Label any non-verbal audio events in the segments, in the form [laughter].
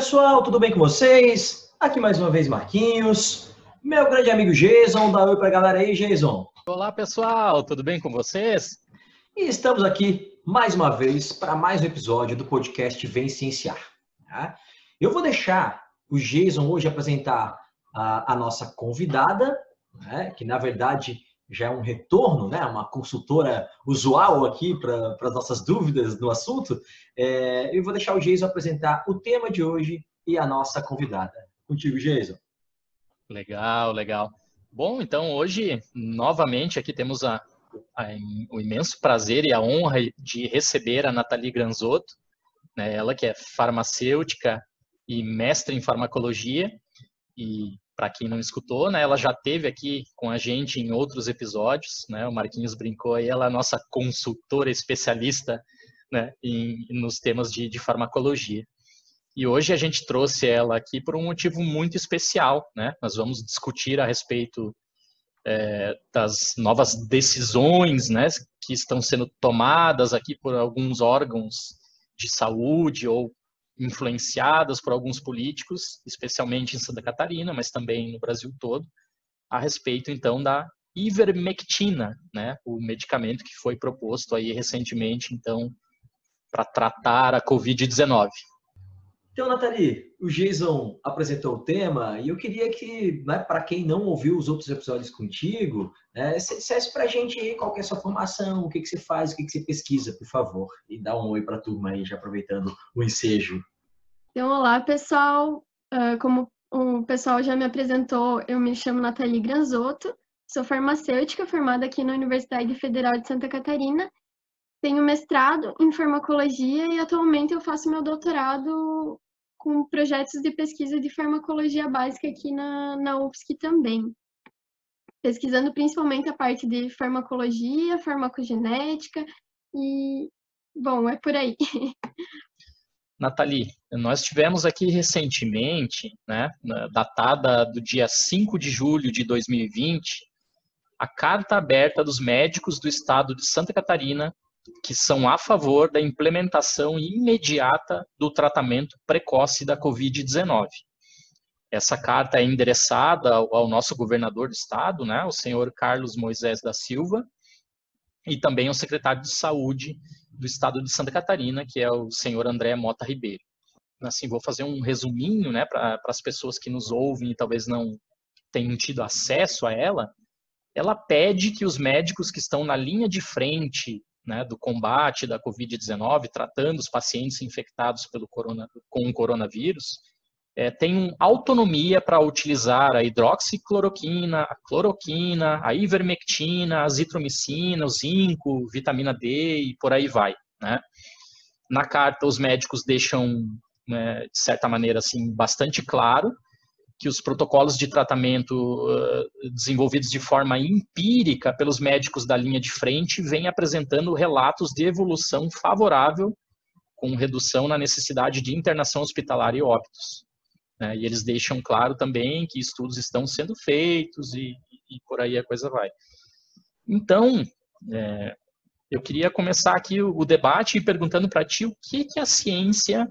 pessoal, tudo bem com vocês? Aqui mais uma vez Marquinhos, meu grande amigo Jason, dá oi pra galera aí, Jason. Olá pessoal, tudo bem com vocês? E estamos aqui mais uma vez para mais um episódio do podcast Vem Cienciar. Tá? Eu vou deixar o Jason hoje apresentar a, a nossa convidada, né, que na verdade já é um retorno, né, uma consultora usual aqui para as nossas dúvidas no assunto. É, eu vou deixar o Jason apresentar o tema de hoje e a nossa convidada. Contigo, Jason. Legal, legal. Bom, então hoje, novamente, aqui temos a, a, o imenso prazer e a honra de receber a Nathalie Granzotto, né, ela que é farmacêutica e mestre em farmacologia, e para quem não escutou, né, ela já teve aqui com a gente em outros episódios, né, o Marquinhos brincou aí, ela é a nossa consultora especialista né, em, nos temas de, de farmacologia. E hoje a gente trouxe ela aqui por um motivo muito especial, né? Nós vamos discutir a respeito é, das novas decisões, né, que estão sendo tomadas aqui por alguns órgãos de saúde ou influenciadas por alguns políticos, especialmente em Santa Catarina, mas também no Brasil todo, a respeito então da ivermectina, né, o medicamento que foi proposto aí recentemente então para tratar a COVID-19. Então, Nathalie, o Jason apresentou o tema e eu queria que, né, para quem não ouviu os outros episódios contigo, né, você dissesse para a gente qual é a sua formação, o que, que você faz, o que, que você pesquisa, por favor. E dá um oi para a turma aí, já aproveitando o ensejo. Então, olá, pessoal. Uh, como o pessoal já me apresentou, eu me chamo Nathalie Granzotto, sou farmacêutica formada aqui na Universidade Federal de Santa Catarina. Tenho mestrado em farmacologia e atualmente eu faço meu doutorado com projetos de pesquisa de farmacologia básica aqui na, na UFSC também. Pesquisando principalmente a parte de farmacologia, farmacogenética e, bom, é por aí. [laughs] Nathalie, nós tivemos aqui recentemente, né, datada do dia 5 de julho de 2020, a carta aberta dos médicos do estado de Santa Catarina que são a favor da implementação imediata do tratamento precoce da Covid-19. Essa carta é endereçada ao nosso governador do estado, né, o senhor Carlos Moisés da Silva, e também ao secretário de Saúde do estado de Santa Catarina, que é o senhor André Mota Ribeiro. Assim, vou fazer um resuminho né, para as pessoas que nos ouvem e talvez não tenham tido acesso a ela. Ela pede que os médicos que estão na linha de frente né, do combate da Covid-19, tratando os pacientes infectados pelo corona, com o coronavírus, é, tenham autonomia para utilizar a hidroxicloroquina, a cloroquina, a ivermectina, a azitromicina, o zinco, vitamina D e por aí vai. Né? Na carta, os médicos deixam, né, de certa maneira, assim, bastante claro que os protocolos de tratamento uh, desenvolvidos de forma empírica pelos médicos da linha de frente vêm apresentando relatos de evolução favorável, com redução na necessidade de internação hospitalar e óbitos. Né? E eles deixam claro também que estudos estão sendo feitos e, e por aí a coisa vai. Então, é, eu queria começar aqui o, o debate perguntando para ti o que, que a ciência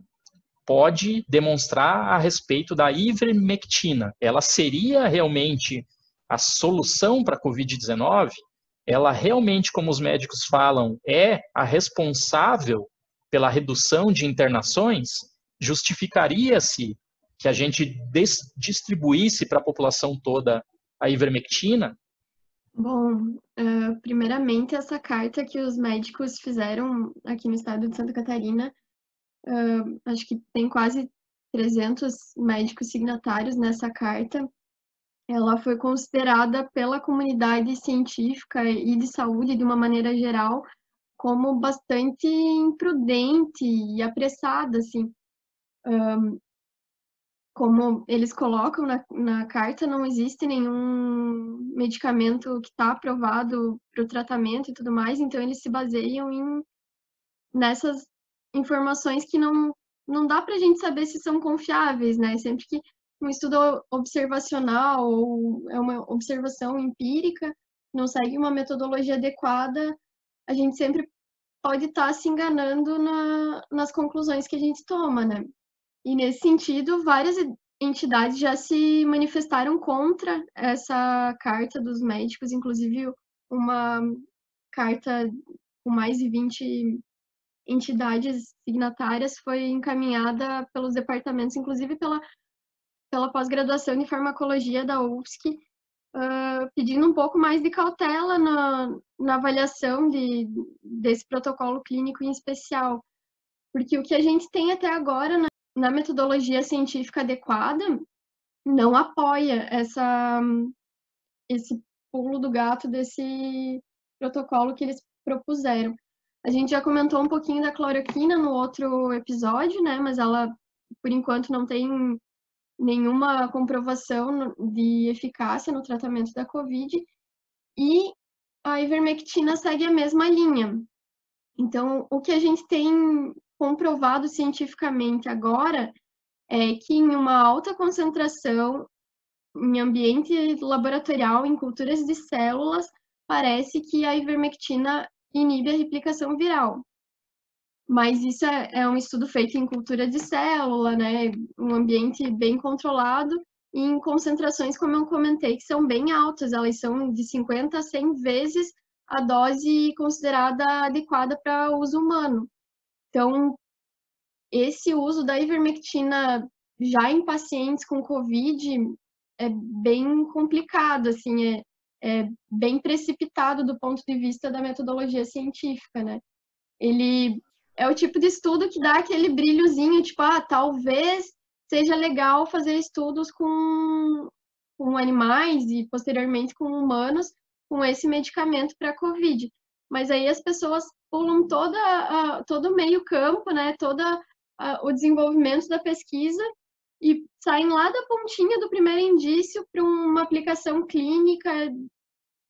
pode demonstrar a respeito da ivermectina. Ela seria realmente a solução para a Covid-19? Ela realmente, como os médicos falam, é a responsável pela redução de internações? Justificaria-se que a gente distribuísse para a população toda a ivermectina? Bom, uh, primeiramente, essa carta que os médicos fizeram aqui no estado de Santa Catarina uh, acho que tem quase 300 médicos signatários nessa carta. Ela foi considerada pela comunidade científica e de saúde, de uma maneira geral, como bastante imprudente e apressada, assim. Um, como eles colocam na, na carta, não existe nenhum medicamento que está aprovado para o tratamento e tudo mais, então eles se baseiam em nessas informações que não, não dá para a gente saber se são confiáveis, né? Sempre que um estudo observacional ou é uma observação empírica, não segue uma metodologia adequada, a gente sempre pode estar tá se enganando na, nas conclusões que a gente toma, né? E nesse sentido, várias entidades já se manifestaram contra essa carta dos médicos, inclusive uma carta com mais de 20 entidades signatárias foi encaminhada pelos departamentos, inclusive pela, pela pós-graduação em farmacologia da UFSC, uh, pedindo um pouco mais de cautela na, na avaliação de, desse protocolo clínico em especial. Porque o que a gente tem até agora na, na metodologia científica adequada não apoia essa, esse pulo do gato desse protocolo que eles propuseram. A gente já comentou um pouquinho da cloroquina no outro episódio, né? Mas ela, por enquanto, não tem nenhuma comprovação de eficácia no tratamento da Covid. E a ivermectina segue a mesma linha. Então, o que a gente tem comprovado cientificamente agora é que em uma alta concentração em ambiente laboratorial, em culturas de células, parece que a ivermectina inibe a replicação viral. Mas isso é, é um estudo feito em cultura de célula, né? Um ambiente bem controlado e em concentrações, como eu comentei, que são bem altas, elas são de 50 a 100 vezes a dose considerada adequada para uso humano. Então, esse uso da ivermectina já em pacientes com COVID é bem complicado, assim, é, é bem precipitado do ponto de vista da metodologia científica, né? Ele é o tipo de estudo que dá aquele brilhozinho, tipo, ah, talvez seja legal fazer estudos com, com animais e posteriormente com humanos com esse medicamento para COVID. Mas aí as pessoas pulam toda, uh, todo o meio campo, né, todo uh, o desenvolvimento da pesquisa e saem lá da pontinha do primeiro indício para uma aplicação clínica.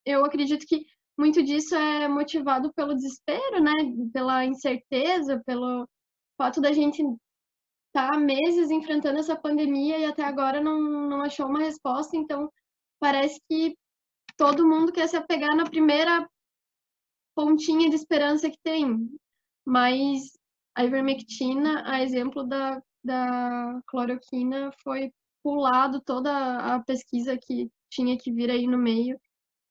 Eu acredito que muito disso é motivado pelo desespero, né? Pela incerteza, pelo fato da gente estar tá meses enfrentando essa pandemia e até agora não, não achou uma resposta. Então, parece que todo mundo quer se apegar na primeira pontinha de esperança que tem. Mas a ivermectina, a exemplo da da cloroquina foi pulado toda a pesquisa que tinha que vir aí no meio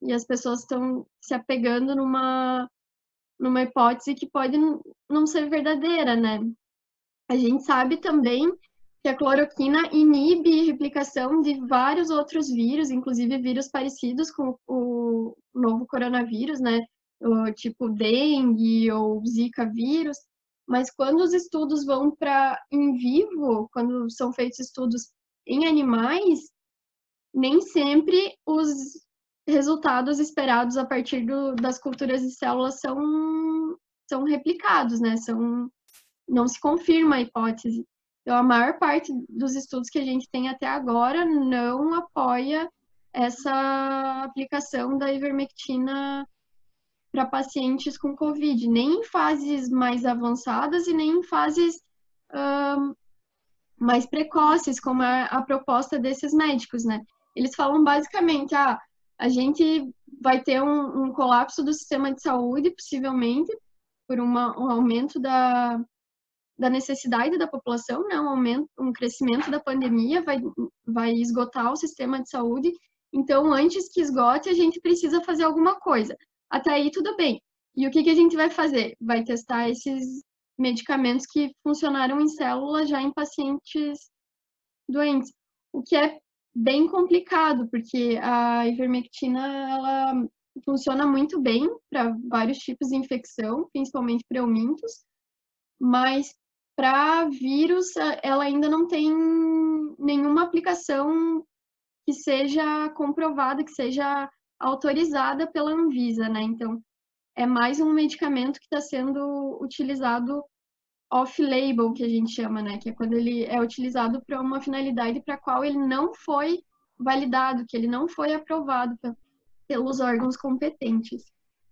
e as pessoas estão se apegando numa numa hipótese que pode não ser verdadeira, né? A gente sabe também que a cloroquina inibe replicação de vários outros vírus, inclusive vírus parecidos com o novo coronavírus, né? Tipo dengue ou zika vírus, mas quando os estudos vão para em vivo, quando são feitos estudos em animais, nem sempre os resultados esperados a partir do, das culturas de células são, são replicados, né? São, não se confirma a hipótese. Então, a maior parte dos estudos que a gente tem até agora não apoia essa aplicação da ivermectina para pacientes com Covid, nem em fases mais avançadas e nem em fases um, mais precoces, como é a proposta desses médicos, né? Eles falam basicamente, ah, a gente vai ter um, um colapso do sistema de saúde, possivelmente, por uma, um aumento da, da necessidade da população, né? um, aumento, um crescimento da pandemia vai, vai esgotar o sistema de saúde. Então, antes que esgote, a gente precisa fazer alguma coisa. Até aí, tudo bem. E o que, que a gente vai fazer? Vai testar esses medicamentos que funcionaram em células já em pacientes doentes. O que é bem complicado, porque a ivermectina ela funciona muito bem para vários tipos de infecção, principalmente para eumintos, mas para vírus ela ainda não tem nenhuma aplicação que seja comprovada, que seja autorizada pela Anvisa, né? Então, é mais um medicamento que está sendo utilizado off-label, que a gente chama, né? Que é quando ele é utilizado para uma finalidade para a qual ele não foi validado, que ele não foi aprovado pelos órgãos competentes.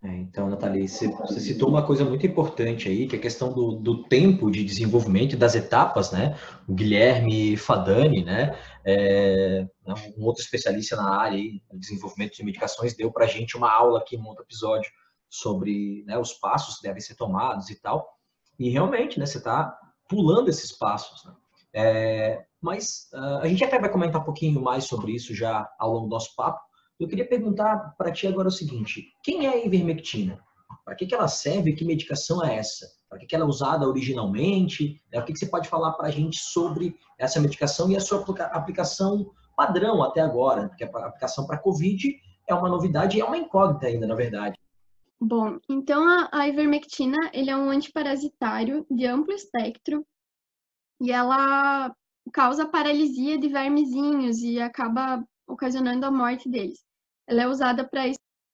É, então, Nathalie, você, você, citou uma coisa muito importante aí, que é a questão do, do tempo de desenvolvimento das etapas, né? O Guilherme Fadani, né? É, né, um outro especialista na área de desenvolvimento de medicações, deu para a gente uma aula aqui um outro episódio sobre né, os passos que devem ser tomados e tal. E realmente, né? Você está pulando esses passos, né? É, mas uh, a gente até vai comentar um pouquinho mais sobre isso já ao longo do nosso papo. Eu queria perguntar para ti agora o seguinte: quem é a ivermectina? Para que, que ela serve? Que medicação é essa? Para que, ela é usada originalmente? Né? O que, você pode falar para a gente sobre essa medicação e a sua aplicação padrão até agora? Porque a aplicação para COVID é uma novidade e é uma incógnita ainda, na verdade. Bom, então a, a ivermectina ele é um antiparasitário de amplo espectro e ela causa paralisia de vermezinhos e acaba ocasionando a morte deles. Ela é usada para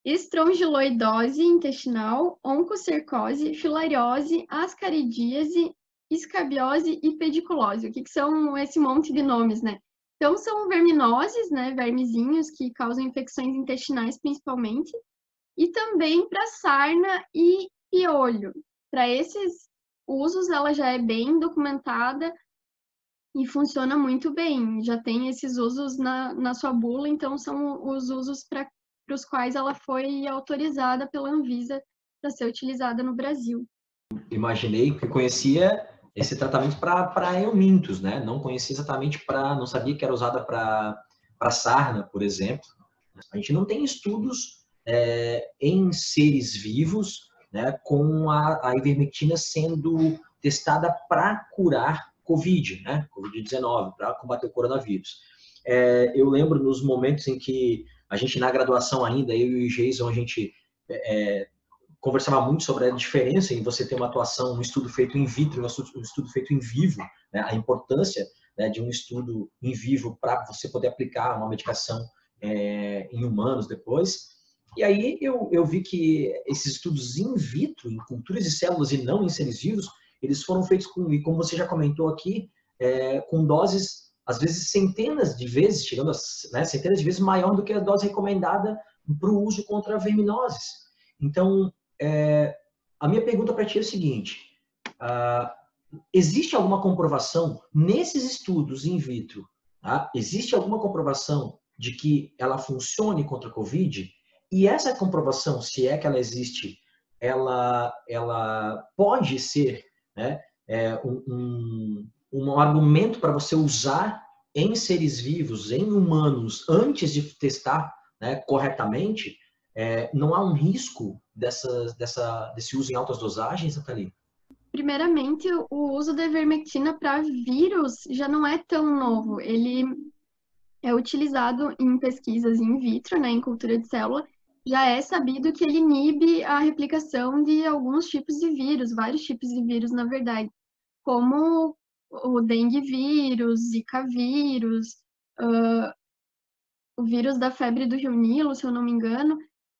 estrongiloidose intestinal, oncocercose, filariose, ascaridíase, escabiose e pediculose. O que, que são esse monte de nomes, né? Então, são verminoses, né, vermezinhos que causam infecções intestinais principalmente, e também para sarna e piolho. Para esses usos, ela já é bem documentada e funciona muito bem. Já tem esses usos na, na sua bula, então são os usos para os quais ela foi autorizada pela Anvisa para ser utilizada no Brasil. Imaginei que conhecia esse tratamento para eumintos, né? Não conhecia exatamente para, não sabia que era usada para sarna, por exemplo. A gente não tem estudos é, em seres vivos, né, com a, a ivermectina sendo testada para curar COVID, né, COVID-19, para combater o coronavírus. É, eu lembro nos momentos em que a gente na graduação ainda, eu e o Jason, a gente é, conversava muito sobre a diferença em você ter uma atuação, um estudo feito in vitro, um estudo feito em vivo, né, a importância né, de um estudo em vivo para você poder aplicar uma medicação é, em humanos depois. E aí eu, eu vi que esses estudos in vitro, em culturas de células e não em seres vivos, eles foram feitos com, e como você já comentou aqui, é, com doses, às vezes centenas de vezes, chegando a né, centenas de vezes maior do que a dose recomendada para o uso contra verminoses. Então, é, a minha pergunta para ti é o seguinte: uh, existe alguma comprovação nesses estudos in vitro? Tá? Existe alguma comprovação de que ela funcione contra a Covid? E essa comprovação, se é que ela existe, ela, ela pode ser né, é, um, um, um argumento para você usar em seres vivos, em humanos, antes de testar né, corretamente, é, não há um risco dessa, dessa, desse uso em altas dosagens, Nathalie? Primeiramente, o uso da ivermectina para vírus já não é tão novo. Ele é utilizado em pesquisas in vitro, né, em cultura de célula, já é sabido que ele inibe a replicação de alguns tipos de vírus, vários tipos de vírus, na verdade, como o dengue vírus, zika vírus, uh, o vírus da febre do Rio Nilo, se eu não me engano.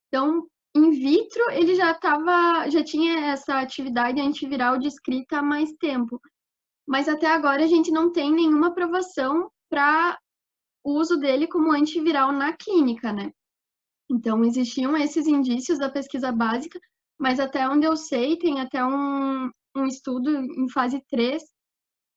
Então, in vitro, ele já tava, já tinha essa atividade antiviral descrita há mais tempo. Mas até agora a gente não tem nenhuma aprovação para o uso dele como antiviral na clínica, né? Então, existiam esses indícios da pesquisa básica, mas até onde eu sei, tem até um, um estudo em fase 3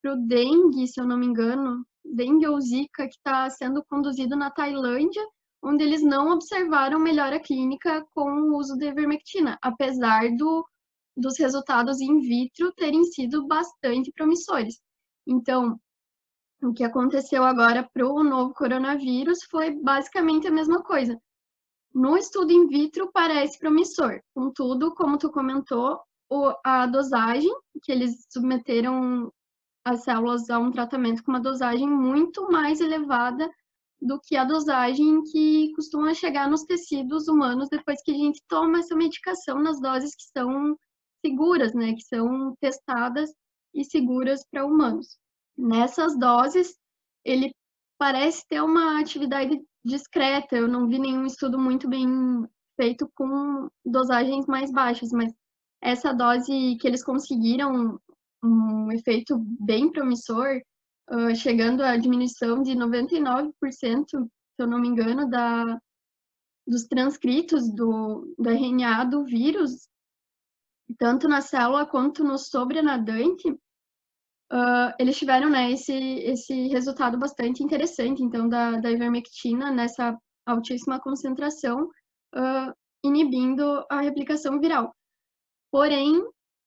para o dengue, se eu não me engano, dengue ou zika, que está sendo conduzido na Tailândia, onde eles não observaram melhora clínica com o uso de ivermectina, apesar do, dos resultados in vitro terem sido bastante promissores. Então, o que aconteceu agora para o novo coronavírus foi basicamente a mesma coisa. No estudo in vitro parece promissor, contudo, como tu comentou, a dosagem que eles submeteram as células a um tratamento com uma dosagem muito mais elevada do que a dosagem que costuma chegar nos tecidos humanos depois que a gente toma essa medicação nas doses que são seguras, né, que são testadas e seguras para humanos. Nessas doses, ele parece ter uma atividade discreta. Eu não vi nenhum estudo muito bem feito com dosagens mais baixas, mas essa dose que eles conseguiram um efeito bem promissor, uh, chegando à diminuição de 99%, se eu não me engano, da, dos transcritos do, do RNA do vírus, tanto na célula quanto no sobrenadante, uh, eles tiveram né, esse, esse resultado bastante interessante, então, da, da ivermectina nessa altíssima concentração, uh, inibindo a replicação viral. Porém,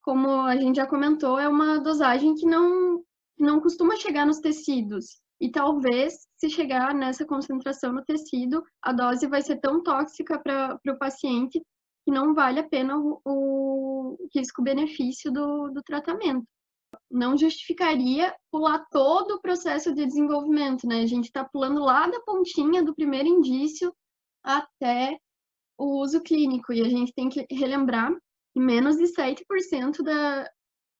como a gente já comentou, é uma dosagem que não não costuma chegar nos tecidos. E talvez, se chegar nessa concentração no tecido, a dose vai ser tão tóxica para o paciente que não vale a pena o, o risco-benefício do, do tratamento. Não justificaria pular todo o processo de desenvolvimento, né? A gente está pulando lá da pontinha do primeiro indício até o uso clínico. E a gente tem que relembrar que menos de 7% da,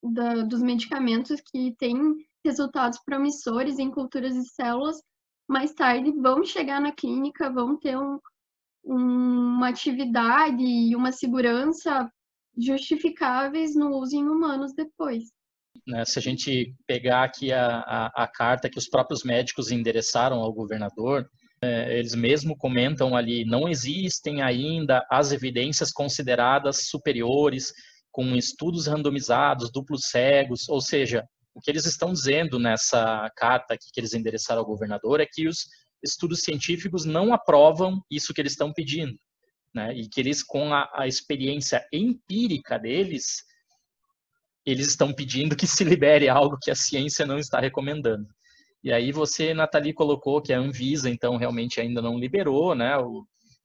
da, dos medicamentos que têm resultados promissores em culturas de células, mais tarde vão chegar na clínica, vão ter um, um, uma atividade e uma segurança justificáveis no uso em humanos depois. Né, se a gente pegar aqui a, a, a, carta que os próprios médicos endereçaram ao governador, eles mesmo comentam ali, não existem ainda as evidências consideradas superiores com estudos randomizados, duplos cegos, ou seja, o que eles estão dizendo nessa carta que eles endereçaram ao governador é que os estudos científicos não aprovam isso que eles estão pedindo, né? E que eles, com a, a experiência empírica deles, eles estão pedindo que se libere algo que a ciência não está recomendando. E aí você, Nathalie, colocou que a Anvisa, então, realmente ainda não liberou, né?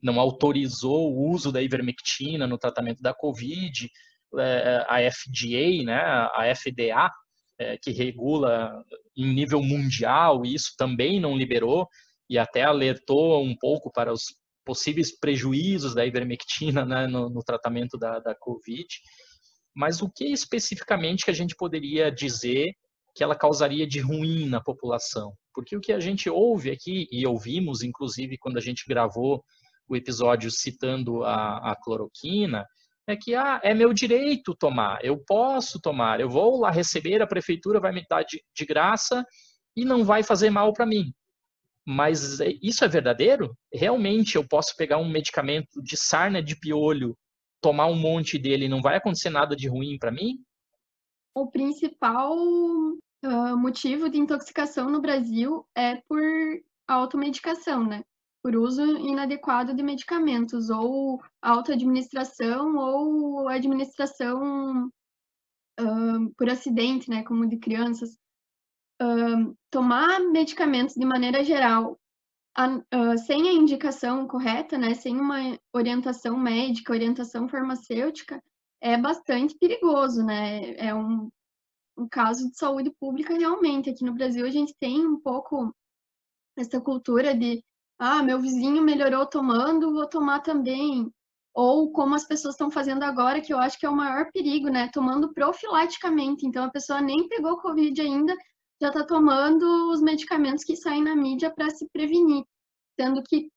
não autorizou o uso da ivermectina no tratamento da Covid, é, a FDA, né, a FDA, é, que regula em nível mundial, isso também não liberou e até alertou um pouco para os possíveis prejuízos da ivermectina né, no, no, tratamento da, da Covid. Mas o que especificamente que a gente poderia dizer que ela causaria de ruim na população? Porque o que a gente ouve aqui, e ouvimos inclusive quando a gente gravou o episódio citando a, a cloroquina, é que ah, é meu direito tomar, eu posso tomar, eu vou lá receber, a prefeitura vai me dar de, de graça e não vai fazer mal para mim. Mas é, isso é verdadeiro? Realmente eu posso pegar um medicamento de sarna de piolho, tomar um monte dele e não vai acontecer nada de ruim para mim? O principal uh, motivo de intoxicação no Brasil é por automedicação, né? por uso inadequado de medicamentos, ou autoadministração, ou administração uh, por acidente, né, como de crianças. Uh, tomar medicamentos de maneira geral, uh, sem a indicação correta, né, sem uma orientação médica, orientação farmacêutica, é bastante perigoso, né? É um, um caso de saúde pública realmente. Aqui no Brasil a gente tem um pouco essa cultura de ah, meu vizinho melhorou tomando, vou tomar também. Ou como as pessoas estão fazendo agora, que eu acho que é o maior perigo, né? Tomando profilaticamente. Então a pessoa nem pegou Covid ainda, já está tomando os medicamentos que saem na mídia para se prevenir. Sendo que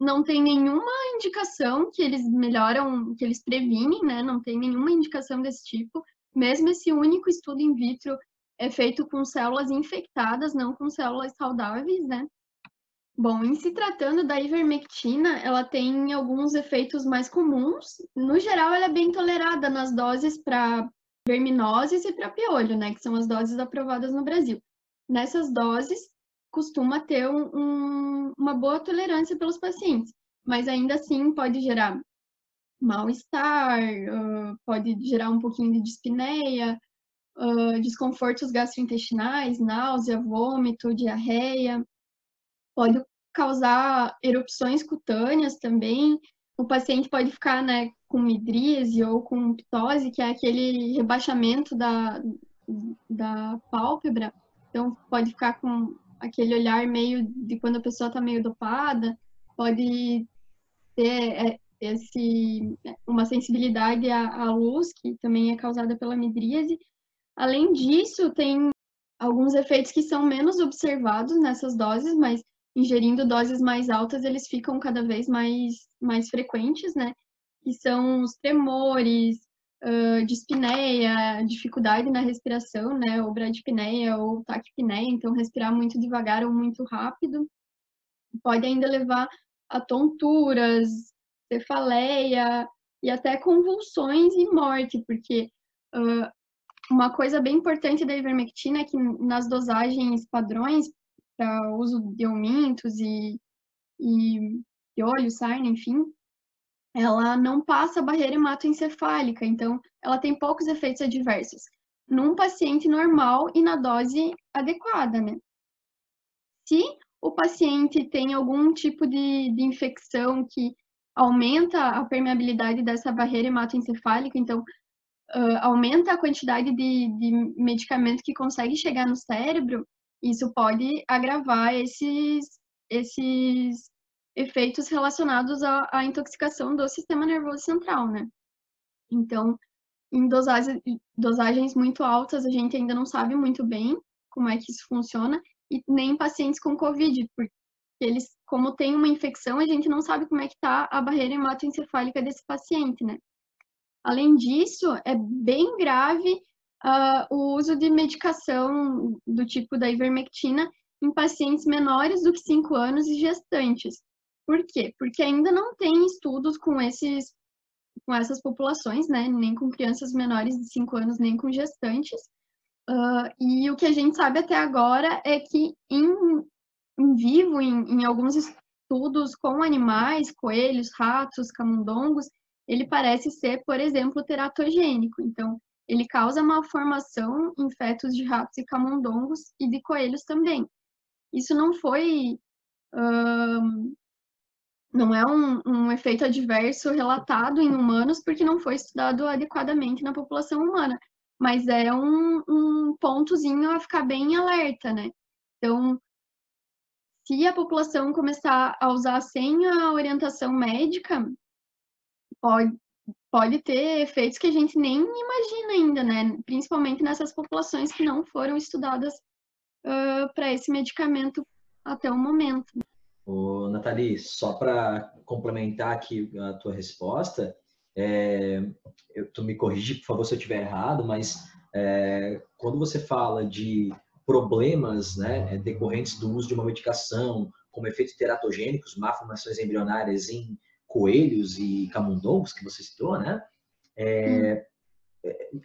não tem nenhuma indicação que eles melhoram, que eles previnem, né? Não tem nenhuma indicação desse tipo. Mesmo esse único estudo in vitro é feito com células infectadas, não com células saudáveis, né? Bom, em se tratando da ivermectina, ela tem alguns efeitos mais comuns. No geral, ela é bem tolerada nas doses para verminoses e para piolho, né, que são as doses aprovadas no Brasil. Nessas doses, costuma ter um, um, uma boa tolerância pelos pacientes, mas ainda assim pode gerar mal-estar, uh, pode gerar um pouquinho de dispneia, uh, desconfortos gastrointestinais, náusea, vômito, diarreia pode causar erupções cutâneas também. O paciente pode ficar né, com midríase ou com ptose, que é aquele rebaixamento da, da pálpebra. Então, pode ficar com aquele olhar meio de quando a pessoa está meio dopada, pode ter é, esse, uma sensibilidade à, à luz, que também é causada pela midríase. Além disso, tem alguns efeitos que são menos observados nessas doses, mas ingerindo doses mais altas, eles ficam cada vez mais, mais frequentes, né? Que são os tremores, uh, dispneia, dificuldade na respiração, né? Ou bradipneia ou taquipneia, então respirar muito devagar ou muito rápido. Pode ainda levar a tonturas, cefaleia e até convulsões e morte, porque uh, uma coisa bem importante da ivermectina é que nas dosagens padrões, para uso de aumentos e, e, e olho, sarna, enfim, ela não passa a barreira hematoencefálica, então ela tem poucos efeitos adversos. num paciente normal e na dose adequada, né? Se o paciente tem algum tipo de, de infecção que aumenta a permeabilidade dessa barreira hematoencefálica, então uh, aumenta a quantidade de, de medicamento que consegue chegar no cérebro, isso pode agravar esses, esses efeitos relacionados à, à intoxicação do sistema nervoso central, né? Então, em dosagens, muito altas, a gente ainda não sabe muito bem como é que isso funciona, e nem em pacientes com Covid, porque eles, como tem uma infecção, a gente não sabe como é que está a barreira hematoencefálica desse paciente, né? Além disso, é bem grave uh, o uso de medicação do tipo da ivermectina em pacientes menores do que 5 anos e gestantes. Por quê? Porque ainda não tem estudos com esses com essas populações, né? Nem com crianças menores de 5 anos, nem com gestantes. Uh, e o que a gente sabe até agora é que em, em vivo, em, em alguns estudos com animais, coelhos, ratos, camundongos, ele parece ser, por exemplo, teratogênico. Então, ele causa malformação em fetos de ratos e camundongos e de coelhos também. Isso não foi. Uh, não é um, um, efeito adverso relatado em humanos porque não foi estudado adequadamente na população humana mas é um, um pontozinho a ficar bem alerta, né? Então, se a população começar a usar sem a orientação médica, pode, pode ter efeitos que a gente nem imagina ainda, né? Principalmente nessas populações que não foram estudadas uh, para esse medicamento até o momento. Ô, Nathalie, só para complementar aqui a tua resposta, é, eu, tu me corrige, por favor, se eu estiver errado, mas é, quando você fala de problemas né, decorrentes do uso de uma medicação, como efeitos teratogênicos, malformações embrionárias em coelhos e camundongos, que você citou, né? É,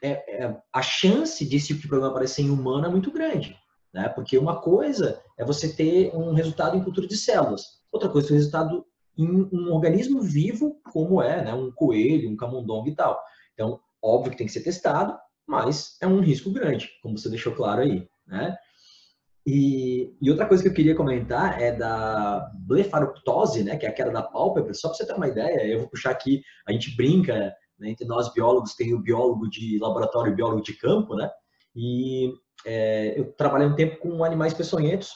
é, é, a chance desse tipo de problema aparecer em humano é muito grande, né? Porque uma coisa é você ter um resultado em cultura de células, outra coisa é o resultado em um organismo vivo como é né, um coelho, um camundongo e tal. Então, óbvio que tem que ser testado, mas é um risco grande, como você deixou claro aí. Né? E, e outra coisa que eu queria comentar é da blefaroptose, né, que é aquela da pálpebra, só para você ter uma ideia, eu vou puxar aqui, a gente brinca, né, entre nós biólogos, tem o biólogo de laboratório e o biólogo de campo, né? E é, eu trabalhei um tempo com animais peçonhentos,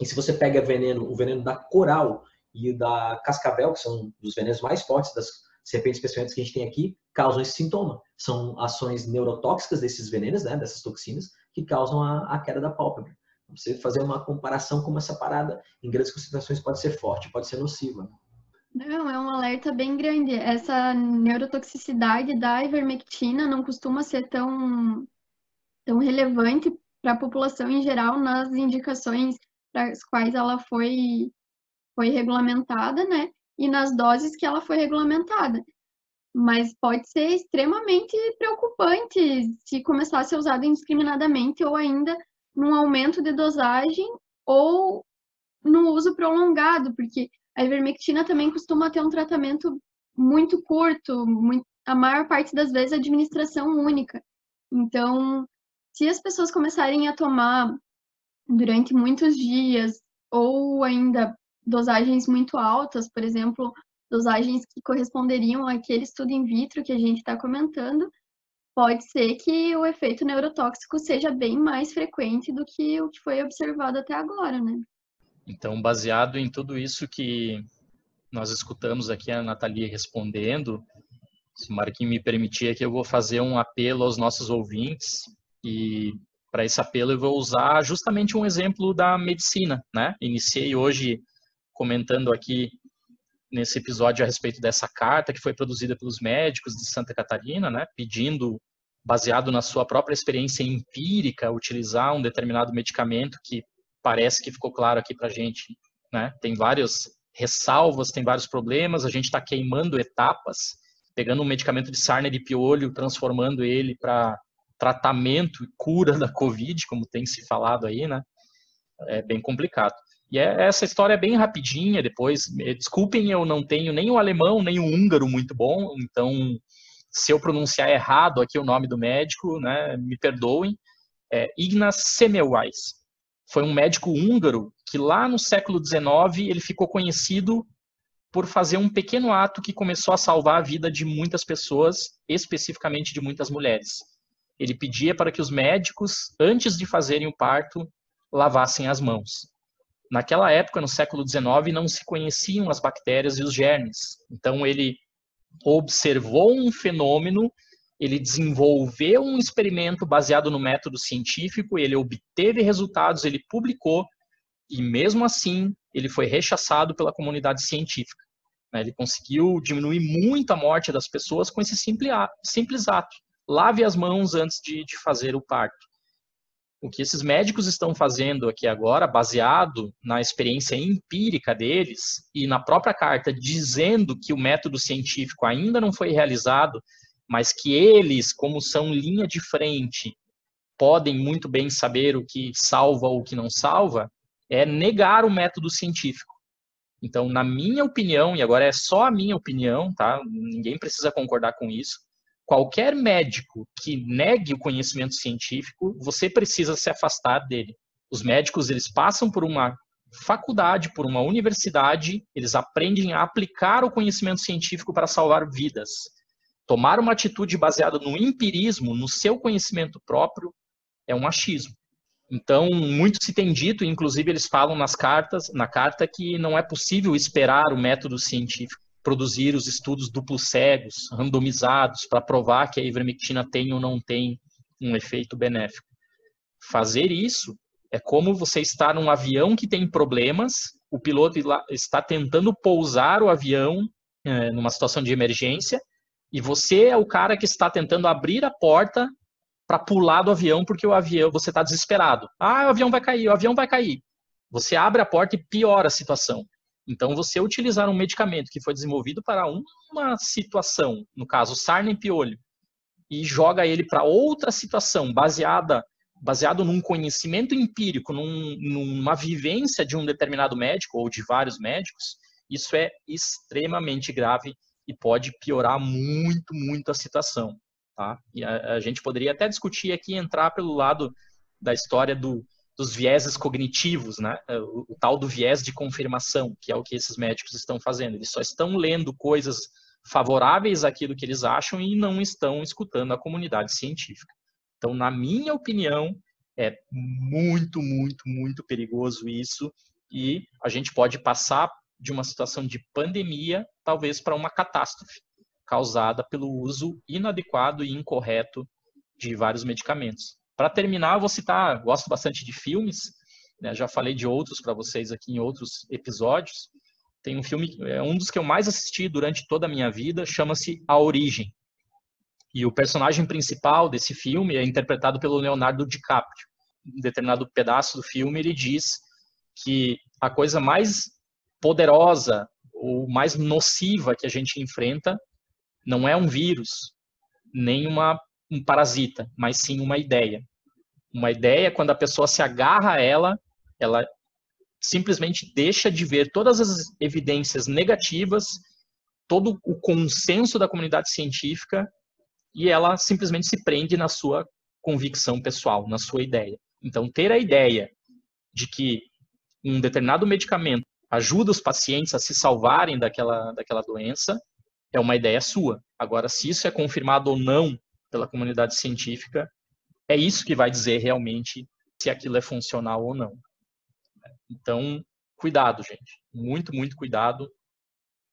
e se você pega veneno, o veneno da coral e da cascavel, que são os venenos mais fortes das serpentes peçonhentas que a gente tem aqui, causam esse sintoma. São ações neurotóxicas desses venenos, né, dessas toxinas, que causam a, a queda da pálpebra. Você fazer uma comparação como essa parada em grandes concentrações pode ser forte, pode ser nociva. Não, é um alerta bem grande. Essa neurotoxicidade da ivermectina não costuma ser tão, tão relevante para a população em geral nas indicações para as quais ela foi foi regulamentada, né? E nas doses que ela foi regulamentada. Mas pode ser extremamente preocupante se começar a ser usado indiscriminadamente ou ainda num aumento de dosagem ou no uso prolongado, porque a ivermectina também costuma ter um tratamento muito curto, muito, a maior parte das vezes administração única. Então, se as pessoas começarem a tomar durante muitos dias ou ainda dosagens muito altas, por exemplo, dosagens que corresponderiam àquele estudo in vitro que a gente está comentando, pode ser que o efeito neurotóxico seja bem mais frequente do que o que foi observado até agora, né? Então, baseado em tudo isso que nós escutamos aqui a Nathalie respondendo, se o Marquinhos me permitir aqui, eu vou fazer um apelo aos nossos ouvintes e para esse apelo eu vou usar justamente um exemplo da medicina, né? Iniciei hoje comentando aqui nesse episódio a respeito dessa carta que foi produzida pelos médicos de Santa Catarina, né, pedindo, baseado na sua própria experiência empírica, utilizar um determinado medicamento que parece que ficou claro aqui para gente, né, tem várias ressalvas, tem vários problemas, a gente está queimando etapas, pegando um medicamento de sarna de piolho, transformando ele para tratamento e cura da Covid, como tem se falado aí, né, é bem complicado. E é, essa história é bem rapidinha depois. Desculpem, eu não tenho nem o alemão, nem o húngaro muito bom, então se eu pronunciar errado aqui o nome do médico, né, me perdoem, é Ignaz Semmelweis. Foi um médico húngaro que lá no século XIX ele ficou conhecido por fazer um pequeno ato que começou a salvar a vida de muitas pessoas, especificamente de muitas mulheres. Ele pedia para que os médicos, antes de fazerem o parto, lavassem as mãos. Naquela época, no século XIX, não se conheciam as bactérias e os germes. Então, ele observou um fenômeno, ele desenvolveu um experimento baseado no método científico, ele obteve resultados, ele publicou, e mesmo assim, ele foi rechaçado pela comunidade científica. Né? Ele conseguiu diminuir muito a morte das pessoas com esse simples ato. Lave as mãos antes de, de fazer o parto. O que esses médicos estão fazendo aqui agora, baseado na experiência empírica deles e na própria carta dizendo que o método científico ainda não foi realizado, mas que eles, como são linha de frente, podem muito bem saber o que salva ou o que não salva, é negar o método científico. Então, na minha opinião, e agora é só a minha opinião, tá? Ninguém precisa concordar com isso qualquer médico que negue o conhecimento científico, você precisa se afastar dele. Os médicos, eles passam por uma faculdade, por uma universidade, eles aprendem a aplicar o conhecimento científico para salvar vidas. Tomar uma atitude baseada no empirismo, no seu conhecimento próprio, é um achismo. Então, muito se tem dito, inclusive eles falam nas cartas, na carta que não é possível esperar o método científico produzir os estudos duplos cegos, randomizados, para provar que a ivermectina tem ou não tem um efeito benéfico. Fazer isso é como você estar num avião que tem problemas, o piloto está tentando pousar o avião é, numa situação de emergência, e você é o cara que está tentando abrir a porta para pular do avião porque o avião você está desesperado. Ah, o avião vai cair, o avião vai cair. Você abre a porta e piora a situação. Então, você utilizar um medicamento que foi desenvolvido para uma situação, no caso, sarna e piolho, e joga ele para outra situação baseada baseado num conhecimento empírico, num, numa vivência de um determinado médico ou de vários médicos, isso é extremamente grave e pode piorar muito, muito a situação. Tá? E a, a gente poderia até discutir aqui, entrar pelo lado da história do, dos vieses cognitivos, né? É, o, o, tal do viés de confirmação, que é o que esses médicos estão fazendo. Eles só estão lendo coisas favoráveis àquilo que eles acham e não estão escutando a comunidade científica. Então, na minha opinião, é muito, muito, muito perigoso isso e a gente pode passar de uma situação de pandemia, talvez para uma catástrofe causada pelo uso inadequado e incorreto de vários medicamentos. Para terminar, eu vou citar, gosto bastante de filmes, né? já falei de outros para vocês aqui em outros episódios. Tem um filme, é um dos que eu mais assisti durante toda a minha vida, chama-se A Origem. E o personagem principal desse filme é interpretado pelo Leonardo DiCaprio. Em determinado pedaço do filme, ele diz que a coisa mais poderosa ou mais nociva que a gente enfrenta não é um vírus, nem uma um parasita, mas sim uma ideia. Uma ideia, quando a pessoa se agarra a ela, ela simplesmente deixa de ver todas as evidências negativas, todo o consenso da comunidade científica e ela simplesmente se prende na sua convicção pessoal, na sua ideia. Então, ter a ideia de que um determinado medicamento ajuda os pacientes a se salvarem daquela, daquela doença é uma ideia sua. Agora, se isso é confirmado ou não pela comunidade científica, é isso que vai dizer realmente se aquilo é funcional ou não. Então, cuidado, gente. Muito, muito cuidado.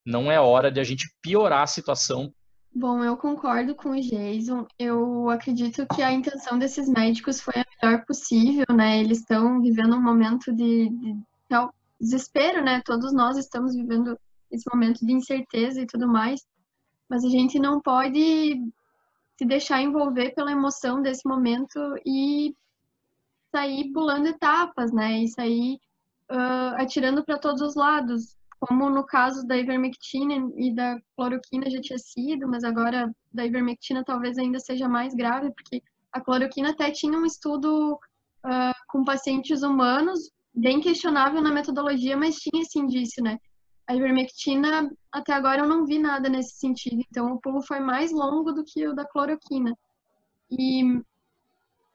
Não é hora de a gente piorar a situação. Bom, eu concordo com o Jason. Eu acredito que a intenção desses médicos foi a melhor possível, né? Eles estão vivendo um momento de, de desespero, né? Todos nós estamos vivendo esse momento de incerteza e tudo mais. Mas a gente não pode se deixar envolver pela emoção desse momento e sair pulando etapas, né? E sair uh, atirando para todos os lados, como no caso da ivermectina e da cloroquina já tinha sido, mas agora da ivermectina talvez ainda seja mais grave, porque a cloroquina até tinha um estudo uh, com pacientes humanos, bem questionável na metodologia, mas tinha esse indício, né? A ivermectina, até agora eu não vi nada nesse sentido, então o pulo foi mais longo do que o da cloroquina. E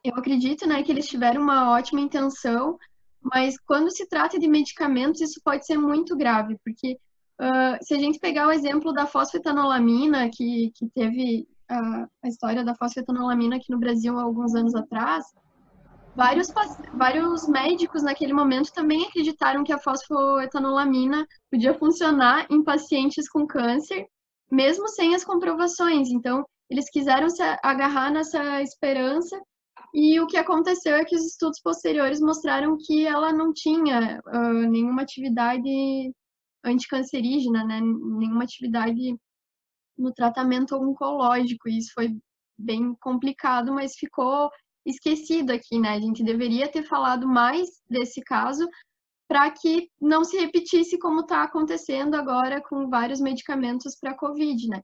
eu acredito, né, que eles tiveram uma ótima intenção, mas quando se trata de medicamentos, isso pode ser muito grave, porque uh, se a gente pegar o exemplo da fosfetanolamina, que, que teve uh, a história da fosfetanolamina aqui no Brasil há alguns anos atrás, Vários, vários médicos naquele momento também acreditaram que a fosfoetanolamina podia funcionar em pacientes com câncer, mesmo sem as comprovações. Então, eles quiseram se agarrar nessa esperança e o que aconteceu é que os estudos posteriores mostraram que ela não tinha uh, nenhuma atividade anticancerígena, né? nenhuma atividade no tratamento oncológico. E isso foi bem complicado, mas ficou esquecido aqui, né? A gente deveria ter falado mais desse caso para que não se repetisse como está acontecendo agora com vários medicamentos para a Covid, né?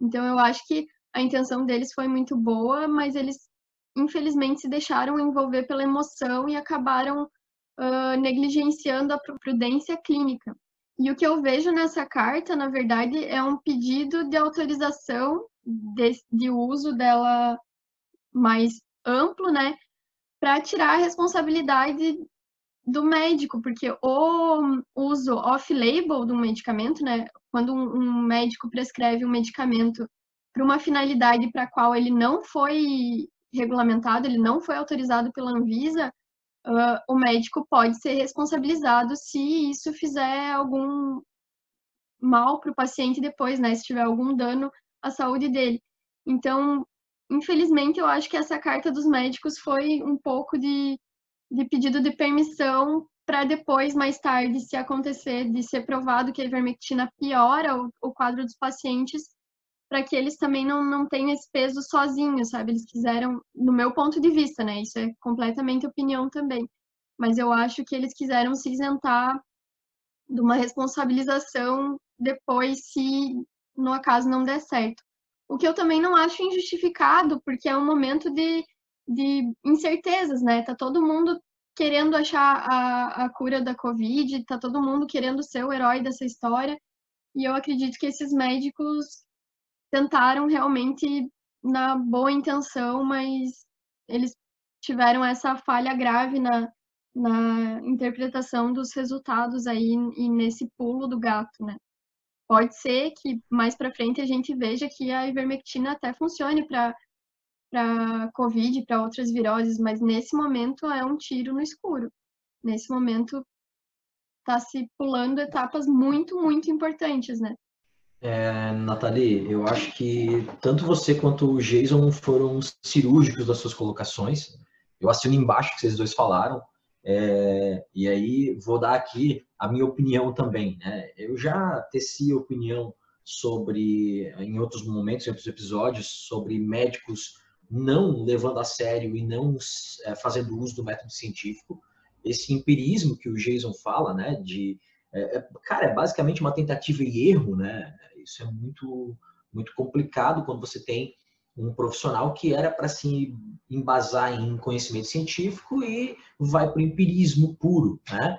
Então, eu acho que a intenção deles foi muito boa, mas eles, infelizmente, se deixaram envolver pela emoção e acabaram uh, negligenciando a prudência clínica. E o que eu vejo nessa carta, na verdade, é um pedido de autorização de, de uso dela mais amplo, né, para tirar a responsabilidade do médico, porque o uso off-label de um medicamento, né, quando um médico prescreve um medicamento para uma finalidade para a qual ele não foi regulamentado, ele não foi autorizado pela Anvisa, uh, o médico pode ser responsabilizado se isso fizer algum mal para o paciente depois, né, se tiver algum dano à saúde dele. Então, infelizmente, eu acho que essa carta dos médicos foi um pouco de, de pedido de permissão para depois, mais tarde, se acontecer de ser provado que a ivermectina piora o, o quadro dos pacientes, para que eles também não, não tenham esse peso sozinhos, sabe? Eles quiseram, no meu ponto de vista, né? Isso é completamente opinião também. Mas eu acho que eles quiseram se isentar de uma responsabilização depois, se no acaso não der certo. O que eu também não acho injustificado, porque é um momento de, de incertezas, né? Tá todo mundo querendo achar a, a cura da Covid, tá todo mundo querendo ser o herói dessa história. E eu acredito que esses médicos tentaram realmente na boa intenção, mas eles tiveram essa falha grave na, na interpretação dos resultados aí e nesse pulo do gato, né? Pode ser que mais para frente a gente veja que a ivermectina até funcione para para COVID, para outras viroses, mas nesse momento é um tiro no escuro. Nesse momento está se pulando etapas muito, muito importantes, né? É, Nathalie, eu acho que tanto você quanto o Jason foram cirúrgicos das suas colocações. Eu assino embaixo que vocês dois falaram. É, e aí vou dar aqui a minha opinião também. Né? Eu já teci opinião sobre, em outros momentos, em outros episódios, sobre médicos não levando a sério e não é, fazendo uso do método científico. Esse empirismo que o Jason fala, né, de é, é cara, é basicamente uma tentativa e erro, né? Isso é muito muito complicado quando você tem um profissional que era para se embasar em conhecimento científico e vai para o empirismo puro, né?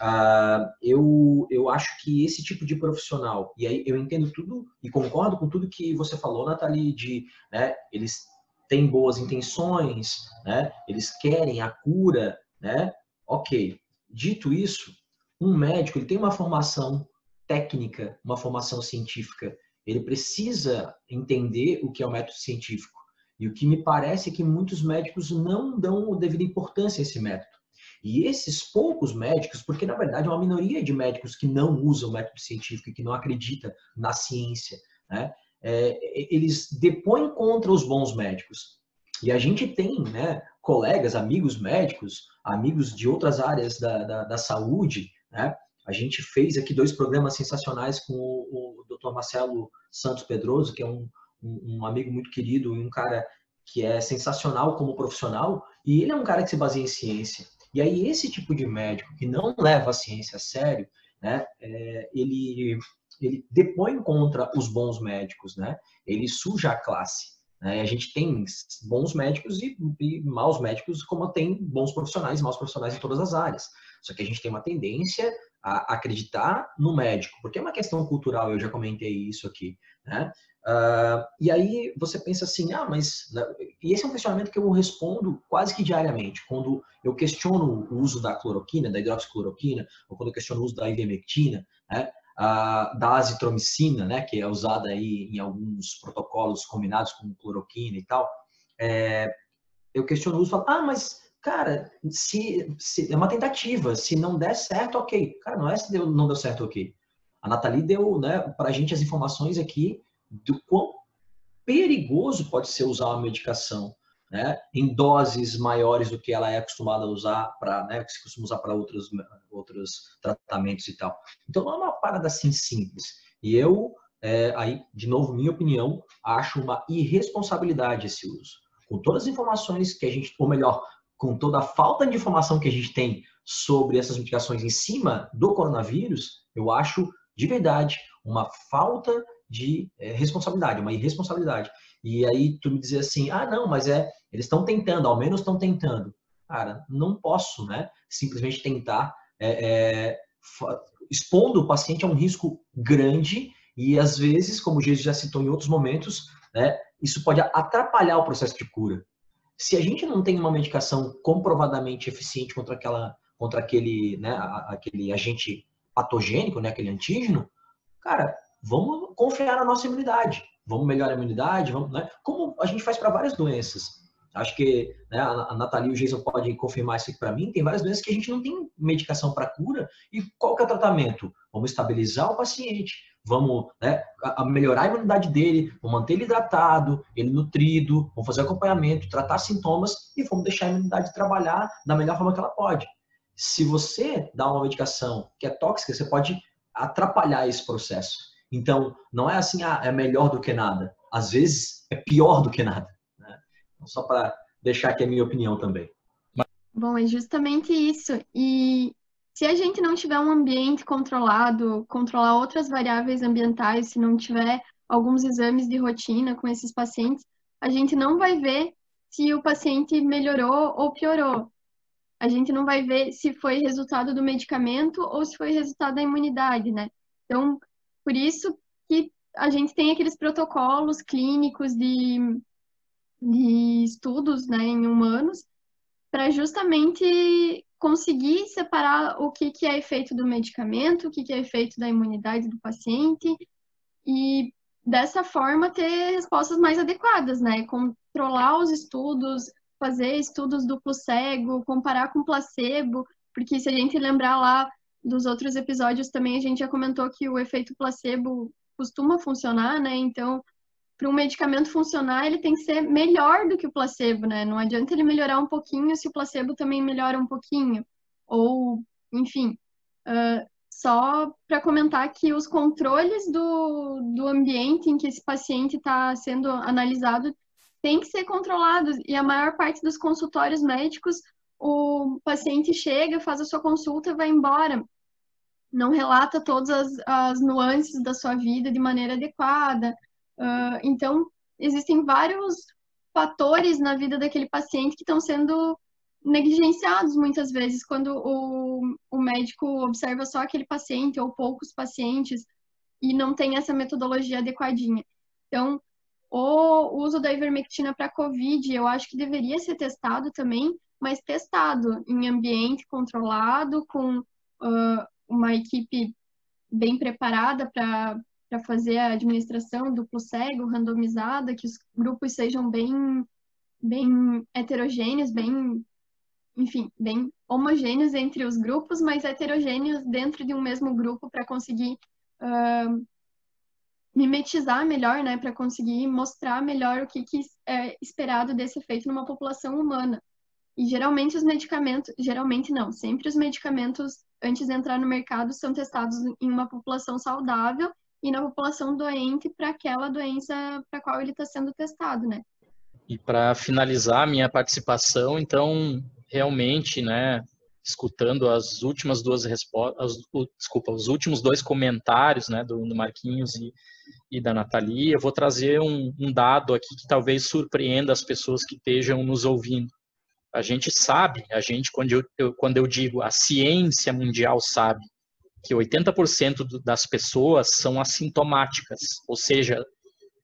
Uh, eu, eu acho que esse tipo de profissional, e aí eu entendo tudo e concordo com tudo que você falou, Nathalie, de né, eles têm boas intenções, né, eles querem a cura, né? Ok. Dito isso, um médico ele tem uma formação técnica, uma formação científica ele precisa entender o que é o método científico. E o que me parece é que muitos médicos não dão devida importância a esse método. E esses poucos médicos, porque na verdade é uma minoria de médicos que não usam o método científico e que não acredita na ciência, né? É, eles depõem contra os bons médicos. E a gente tem né, colegas, amigos médicos, amigos de outras áreas da, da, da saúde, né, a gente fez aqui dois programas sensacionais com o, o Dr. Marcelo Santos Pedroso, que é um, um, amigo muito querido e um cara que é sensacional como profissional, e ele é um cara que se baseia em ciência. E aí esse tipo de médico que não leva a ciência a sério, né, é, ele ele depõe contra os bons médicos, né? Ele suja a classe. Né? A gente tem bons médicos e, e maus médicos, como tem bons profissionais, maus profissionais em todas as áreas. Só que a gente tem uma tendência a acreditar no médico, porque é uma questão cultural, eu já comentei isso aqui, né? Uh, e aí você pensa assim, ah, mas... Né? E esse é um questionamento que eu respondo quase que diariamente, quando eu questiono o uso da cloroquina, da hidroxicloroquina, ou quando eu questiono o uso da ivermectina, né? Uh, da azitromicina, né, que é usada aí em alguns protocolos combinados com cloroquina e tal, é, eu questiono o uso falo, ah, mas, cara, se, se, é uma tentativa, se não der certo, ok. Cara, não é se deu, não deu certo, ok. A Nathalie deu né, para a gente as informações aqui do quão perigoso pode ser usar uma medicação né, em doses maiores do que ela é acostumada a usar para, né, que se costuma usar para outros, outros tratamentos e tal. Então não é uma parada assim simples. E eu, é, aí, de novo, minha opinião, acho uma irresponsabilidade esse uso. Com todas as informações que a gente, ou melhor, com toda a falta de informação que a gente tem sobre essas medicações em cima do coronavírus, eu acho de verdade uma falta de é, responsabilidade, uma irresponsabilidade. E aí tu me dizer assim, ah, não, mas é, eles estão tentando, ao menos estão tentando. Cara, não posso, né? Simplesmente tentar, é, é, expondo o paciente a um risco grande e às vezes, como o Jesus já citou em outros momentos, né, isso pode atrapalhar o processo de cura. Se a gente não tem uma medicação comprovadamente eficiente contra aquela, contra aquele, né, aquele agente patogênico, né, aquele antígeno, cara, vamos confiar na nossa imunidade. Vamos melhorar a imunidade, vamos, né? Como a gente faz para várias doenças. Acho que né, a Nathalie e o Jason podem confirmar isso aqui para mim. Tem várias doenças que a gente não tem medicação para cura. E qual que é o tratamento? Vamos estabilizar o paciente, vamos né, melhorar a imunidade dele, vamos manter ele hidratado, ele nutrido, vamos fazer acompanhamento, tratar sintomas e vamos deixar a imunidade trabalhar da melhor forma que ela pode. Se você dá uma medicação que é tóxica, você pode atrapalhar esse processo. Então, não é assim, ah, é melhor do que nada. Às vezes, é pior do que nada. Né? Então, só para deixar aqui a minha opinião também. Bom, é justamente isso. E se a gente não tiver um ambiente controlado, controlar outras variáveis ambientais, se não tiver alguns exames de rotina com esses pacientes, a gente não vai ver se o paciente melhorou ou piorou. A gente não vai ver se foi resultado do medicamento ou se foi resultado da imunidade, né? Então, por isso que a gente tem aqueles protocolos clínicos de, de estudos né, em humanos para justamente conseguir separar o que, que é efeito do medicamento, o que, que é efeito da imunidade do paciente e dessa forma ter respostas mais adequadas, né? Controlar os estudos, fazer estudos duplo cego, comparar com placebo, porque se a gente lembrar lá dos outros episódios também a gente já comentou que o efeito placebo costuma funcionar, né? Então, para um medicamento funcionar, ele tem que ser melhor do que o placebo, né? Não adianta ele melhorar um pouquinho se o placebo também melhora um pouquinho. Ou, enfim, uh, só para comentar que os controles do, do ambiente em que esse paciente está sendo analisado têm que ser controlados. E a maior parte dos consultórios médicos, o paciente chega, faz a sua consulta e vai embora não relata todas as, as nuances da sua vida de maneira adequada. Uh, então, existem vários fatores na vida daquele paciente que estão sendo negligenciados muitas vezes quando o, o médico observa só aquele paciente ou poucos pacientes e não tem essa metodologia adequadinha. Então, o uso da ivermectina para COVID, eu acho que deveria ser testado também, mas testado em ambiente controlado, com uh, uma equipe bem preparada para fazer a administração duplo cego, randomizada, que os grupos sejam bem, bem heterogêneos, bem, enfim, bem homogêneos entre os grupos, mas heterogêneos dentro de um mesmo grupo para conseguir uh, mimetizar melhor, né, para conseguir mostrar melhor o que, que é esperado desse efeito numa população humana. E geralmente os medicamentos, geralmente não, sempre os medicamentos antes de entrar no mercado são testados em uma população saudável e na população doente para aquela doença para qual ele está sendo testado, né? E para finalizar minha participação, então, realmente, né, escutando as últimas duas respostas, desculpa, os últimos dois comentários, né, do, do Marquinhos e, e da Nathalie, eu vou trazer um, um dado aqui que talvez surpreenda as pessoas que estejam nos ouvindo. A gente sabe, a gente, quando eu, eu, quando eu digo a ciência mundial sabe, que 80% das pessoas são assintomáticas, ou seja,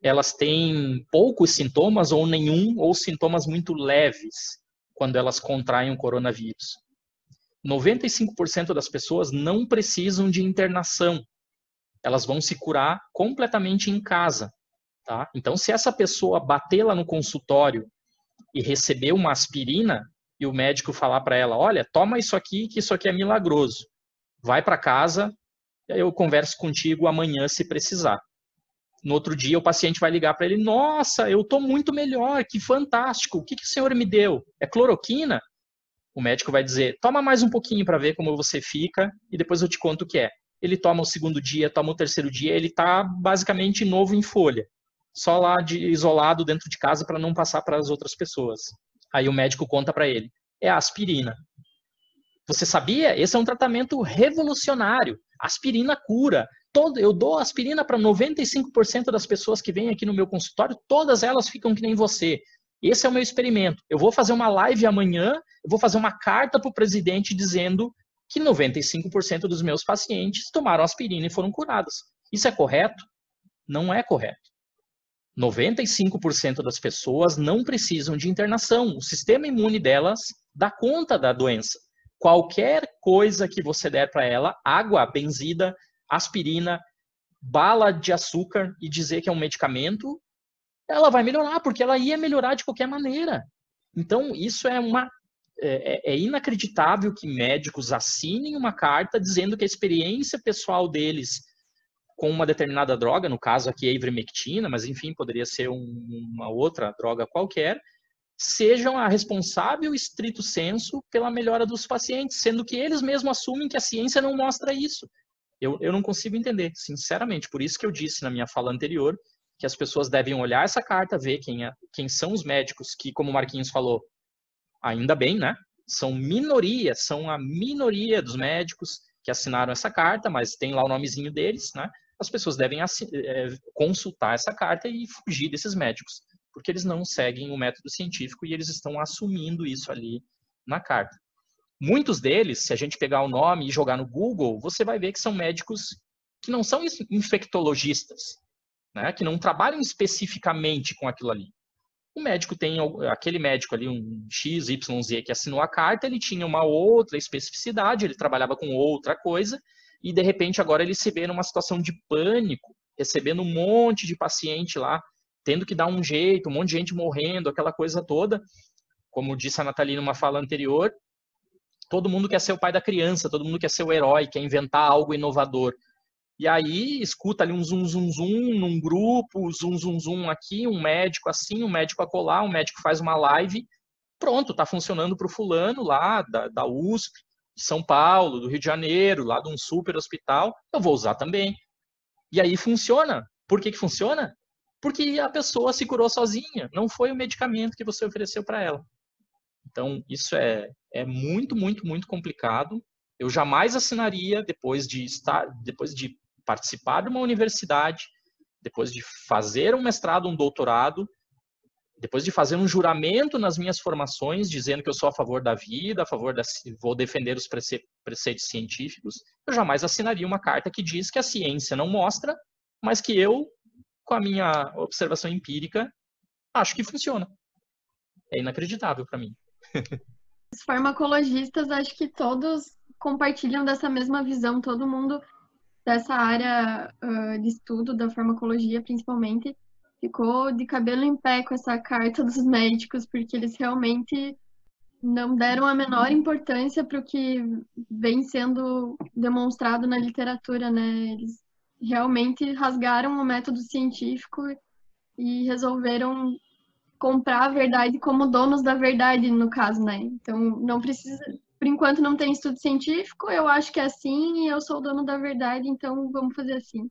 elas têm poucos sintomas ou nenhum, ou sintomas muito leves quando elas contraem o coronavírus. 95% das pessoas não precisam de internação. Elas vão se curar completamente em casa. Tá? Então, se essa pessoa bater lá no consultório e receber uma aspirina, e o médico falar para ela: olha, toma isso aqui, que isso aqui é milagroso. Vai para casa, eu converso contigo amanhã se precisar. No outro dia, o paciente vai ligar para ele: Nossa, eu estou muito melhor, que fantástico. O que, que o senhor me deu? É cloroquina? O médico vai dizer: Toma mais um pouquinho para ver como você fica e depois eu te conto o que é. Ele toma o segundo dia, toma o terceiro dia, ele está basicamente novo em folha, só lá de, isolado dentro de casa para não passar para as outras pessoas. Aí o médico conta para ele: é aspirina. Você sabia? Esse é um tratamento revolucionário. Aspirina cura. Todo, eu dou aspirina para 95% das pessoas que vêm aqui no meu consultório, todas elas ficam que nem você. Esse é o meu experimento. Eu vou fazer uma live amanhã, eu vou fazer uma carta para o presidente dizendo que 95% dos meus pacientes tomaram aspirina e foram curados. Isso é correto? Não é correto. 95% das pessoas não precisam de internação. O sistema imune delas dá conta da doença. Qualquer coisa que você der para ela, água, benzida, aspirina, bala de açúcar e dizer que é um medicamento, ela vai melhorar, porque ela ia melhorar de qualquer maneira. Então, isso é uma. É, é, é inacreditável que médicos assinem uma carta dizendo que a experiência pessoal deles com uma determinada droga, no caso aqui a ivermectina, mas enfim, poderia ser um, uma outra droga qualquer, sejam a responsável estrito senso pela melhora dos pacientes, sendo que eles mesmos assumem que a ciência não mostra isso. Eu, eu não consigo entender, sinceramente. Por isso que eu disse na minha fala anterior que as pessoas devem olhar essa carta, ver quem, é, quem são os médicos que, como o Marquinhos falou, ainda bem, né? São minoria, são a minoria dos médicos que assinaram essa carta, mas tem lá o nomezinho deles, né? As pessoas devem é, consultar essa carta e fugir desses médicos, porque eles não seguem o método científico e eles estão assumindo isso ali na carta. Muitos deles, se a gente pegar o nome e jogar no Google, você vai ver que são médicos que não são infectologistas, né, que não trabalham especificamente com aquilo ali. O médico tem aquele médico ali, um XYZ que assinou a carta, ele tinha uma outra especificidade, ele trabalhava com outra coisa, e de repente agora ele se vê numa situação de pânico, recebendo um monte de paciente lá, tendo que dar um jeito, um monte de gente morrendo, aquela coisa toda. Como disse a Nathalie numa fala anterior, todo mundo quer ser o pai da criança, todo mundo quer ser o herói, quer inventar algo inovador. E aí escuta ali um zum zum zum num grupo, zum zum zum aqui, um médico assim, um médico acolá, um médico faz uma live, pronto, tá funcionando para o fulano lá da, da USP, de São Paulo, do Rio de Janeiro, lá de um super hospital, eu vou usar também. E aí funciona. Por que, que funciona? Porque a pessoa se curou sozinha, não foi o medicamento que você ofereceu para ela. Então, isso é, é muito, muito, muito complicado. Eu jamais assinaria depois de estar, depois de participar de uma universidade, depois de fazer um mestrado, um doutorado, depois de fazer um juramento nas minhas formações, dizendo que eu sou a favor da vida, a favor da vou defender os preceitos científicos, eu jamais assinaria uma carta que diz que a ciência não mostra, mas que eu, com a minha observação empírica, acho que funciona. É inacreditável para mim. [laughs] Os farmacologistas, acho que todos compartilham dessa mesma visão, todo mundo dessa área uh, de estudo da farmacologia, principalmente, ficou de cabelo em pé com essa carta dos médicos, porque eles realmente não deram a menor importância para o que vem sendo demonstrado na literatura, né? Eles realmente rasgaram o método científico e resolveram comprar a verdade como donos da verdade, no caso, né? Então, não precisa, por enquanto não tem estudo científico, eu acho que é assim e eu sou o dono da verdade, então vamos fazer assim.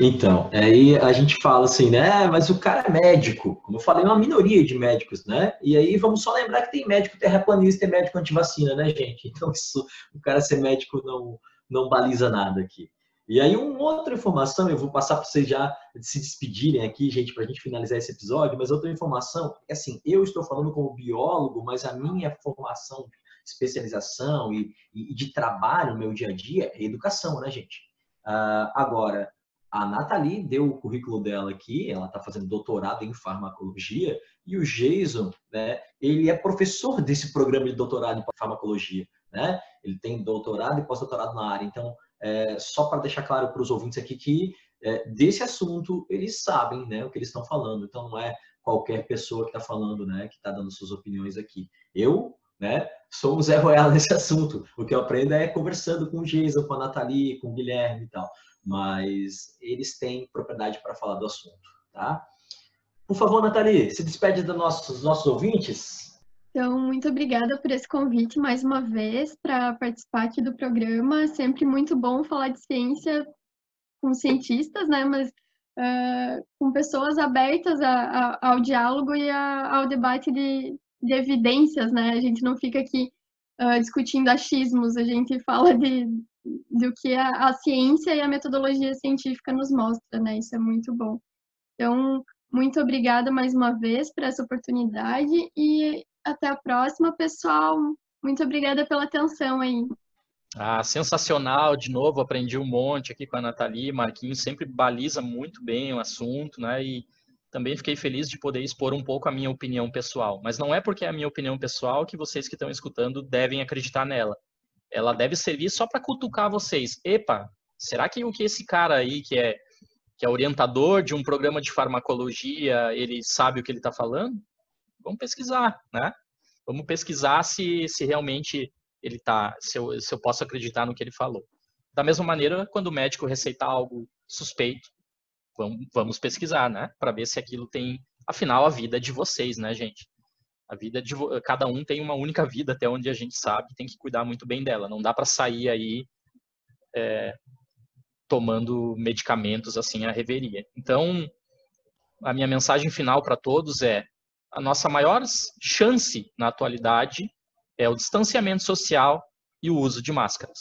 Então, aí a gente fala assim, né? Mas o cara é médico, como eu falei, é uma minoria de médicos, né? E aí vamos só lembrar que tem médico terraplanista e médico antivacina, né, gente? Então, isso, o cara ser médico não, não baliza nada aqui. E aí, uma outra informação, eu vou passar para vocês já se despedirem aqui, gente, para a gente finalizar esse episódio, mas outra informação, é assim, eu estou falando como biólogo, mas a minha formação especialização e, e, de trabalho no meu dia a dia é educação, né, gente? Uh, agora, a Nathalie deu o currículo dela aqui, ela está fazendo doutorado em farmacologia, e o Jason, né, ele é professor desse programa de doutorado em farmacologia, né? Ele tem doutorado e pós-doutorado na área. Então, é, só para deixar claro para os ouvintes aqui que é, desse assunto eles sabem, né, o que eles estão falando. Então, não é qualquer pessoa que está falando, né, que está dando suas opiniões aqui. Eu, né, sou o Zé Royal [laughs] nesse assunto. O que eu aprendo é conversando com o Jason, com a Nathalie, com o Guilherme e tal mas eles têm propriedade para falar do assunto, tá? Por favor, Nathalie, se despede dos nossos, nossos ouvintes. Então, muito obrigada por esse convite mais uma vez para participar aqui do programa. Sempre muito bom falar de ciência com cientistas, né? Mas uh, com pessoas abertas a, a, ao diálogo e a, ao debate de, de, evidências, né? A gente não fica aqui uh, discutindo achismos, a gente [laughs] fala de, do que a, a, ciência e a metodologia científica nos mostra, né? Isso é muito bom. Então, muito obrigada mais uma vez por essa oportunidade e até a próxima, pessoal. Muito obrigada pela atenção aí. Ah, sensacional, de novo, aprendi um monte aqui com a Nathalie, Marquinhos sempre baliza muito bem o assunto, né? E também fiquei feliz de poder expor um pouco a minha opinião pessoal. Mas não é porque é a minha opinião pessoal que vocês que estão escutando devem acreditar nela ela deve servir só para cutucar vocês. Epa, será que o que esse cara aí que é que é orientador de um programa de farmacologia, ele sabe o que ele está falando? Vamos pesquisar, né? Vamos pesquisar se, se realmente ele tá, se eu, se eu posso acreditar no que ele falou. Da mesma maneira, quando o médico receitar algo suspeito, vamos, vamos pesquisar, né? Para ver se aquilo tem, afinal, a vida de vocês, né, gente? A vida de cada um tem uma única vida, até onde a gente sabe, tem que cuidar muito bem dela. Não dá para sair aí é, tomando medicamentos assim a reveria. Então, a minha mensagem final para todos é: a nossa maior chance na atualidade é o distanciamento social e o uso de máscaras.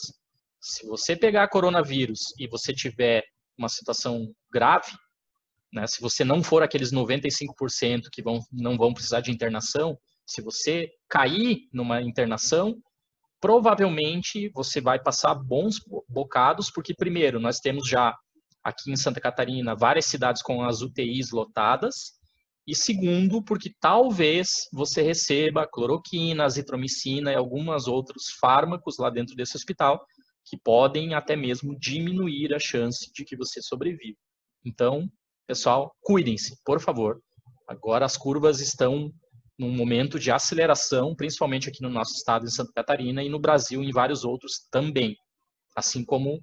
Se você pegar coronavírus e você tiver uma situação grave, né? Se você não for aqueles 95% que vão, não vão precisar de internação, se você cair numa internação, provavelmente você vai passar bons bocados, porque, primeiro, nós temos já aqui em Santa Catarina várias cidades com as UTIs lotadas, e segundo, porque talvez você receba cloroquina, azitromicina e alguns outros fármacos lá dentro desse hospital que podem até mesmo diminuir a chance de que você sobreviva. Então, Pessoal, cuidem-se, por favor. Agora as curvas estão num momento de aceleração, principalmente aqui no nosso estado, em Santa Catarina, e no Brasil, em vários outros também, assim como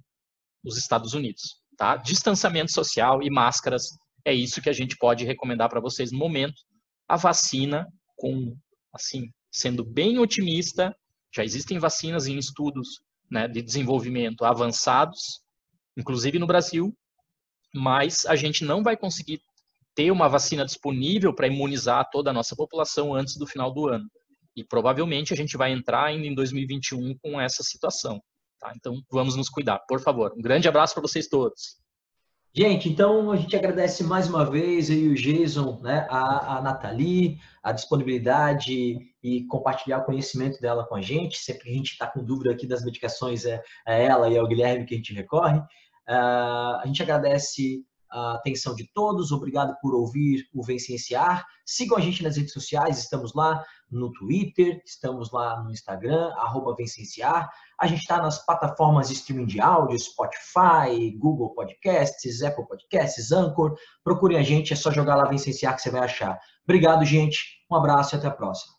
os Estados Unidos. Tá? Distanciamento social e máscaras é isso que a gente pode recomendar para vocês no momento. A vacina, com assim, sendo bem otimista, já existem vacinas em estudos né, de desenvolvimento avançados, inclusive no Brasil, mas a gente não vai conseguir ter uma vacina disponível para imunizar toda a nossa população antes do final do ano. E provavelmente a gente vai entrar ainda em 2021 com essa situação. Tá? Então vamos nos cuidar, por favor. Um grande abraço para vocês todos. Gente, então a gente agradece mais uma vez aí o Jason, né, a, a Nathalie, a disponibilidade e compartilhar o conhecimento dela com a gente. Sempre que a gente está com dúvida aqui das medicações, é, é ela e é o Guilherme que a gente recorre. Uh, a gente agradece a atenção de todos, obrigado por ouvir o Vem Cienciar. Sigam a gente nas redes sociais, estamos lá no Twitter, estamos lá no Instagram, arroba Cienciar. A gente está nas plataformas de streaming de áudio, Spotify, Google Podcasts, Apple Podcasts, Anchor. Procurem a gente, é só jogar lá Vem Cienciar que você vai achar. Obrigado, gente. Um abraço e até a próxima.